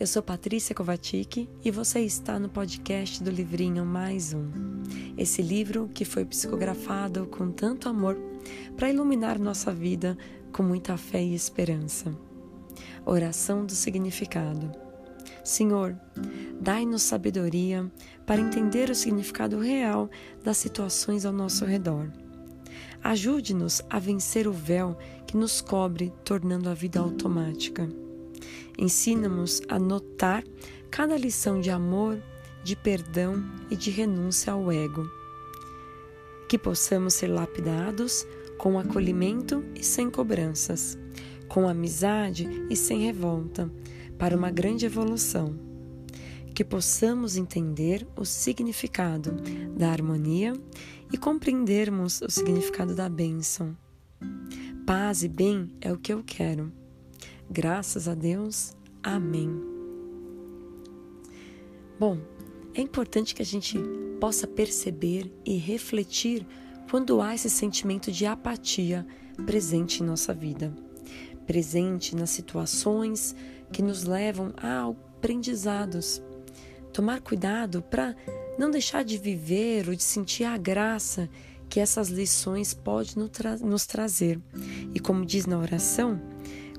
Eu sou Patrícia Kovacic e você está no podcast do livrinho Mais Um. Esse livro que foi psicografado com tanto amor para iluminar nossa vida com muita fé e esperança. Oração do significado. Senhor, dai-nos sabedoria para entender o significado real das situações ao nosso redor. Ajude-nos a vencer o véu que nos cobre, tornando a vida automática. Ensina-nos a notar cada lição de amor, de perdão e de renúncia ao ego. Que possamos ser lapidados com acolhimento e sem cobranças, com amizade e sem revolta, para uma grande evolução. Que possamos entender o significado da harmonia e compreendermos o significado da bênção. Paz e bem é o que eu quero Graças a Deus. Amém. Bom, é importante que a gente possa perceber e refletir quando há esse sentimento de apatia presente em nossa vida, presente nas situações que nos levam a aprendizados. Tomar cuidado para não deixar de viver ou de sentir a graça que essas lições podem nos trazer. E como diz na oração,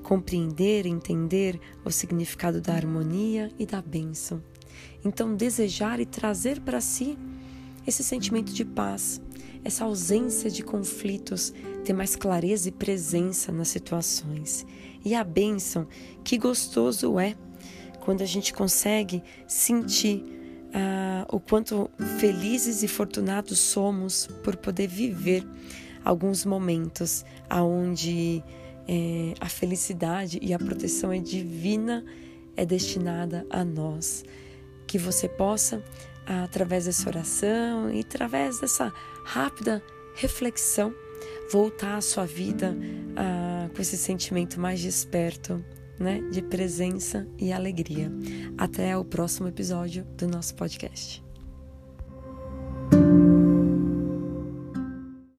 compreender, entender o significado da harmonia e da bênção. Então, desejar e trazer para si esse sentimento de paz, essa ausência de conflitos, ter mais clareza e presença nas situações. E a bênção, que gostoso é quando a gente consegue sentir ah, o quanto felizes e fortunados somos por poder viver alguns momentos aonde é, a felicidade e a proteção é divina, é destinada a nós. Que você possa, através dessa oração e através dessa rápida reflexão, voltar a sua vida ah, com esse sentimento mais desperto, né, de presença e alegria. Até o próximo episódio do nosso podcast.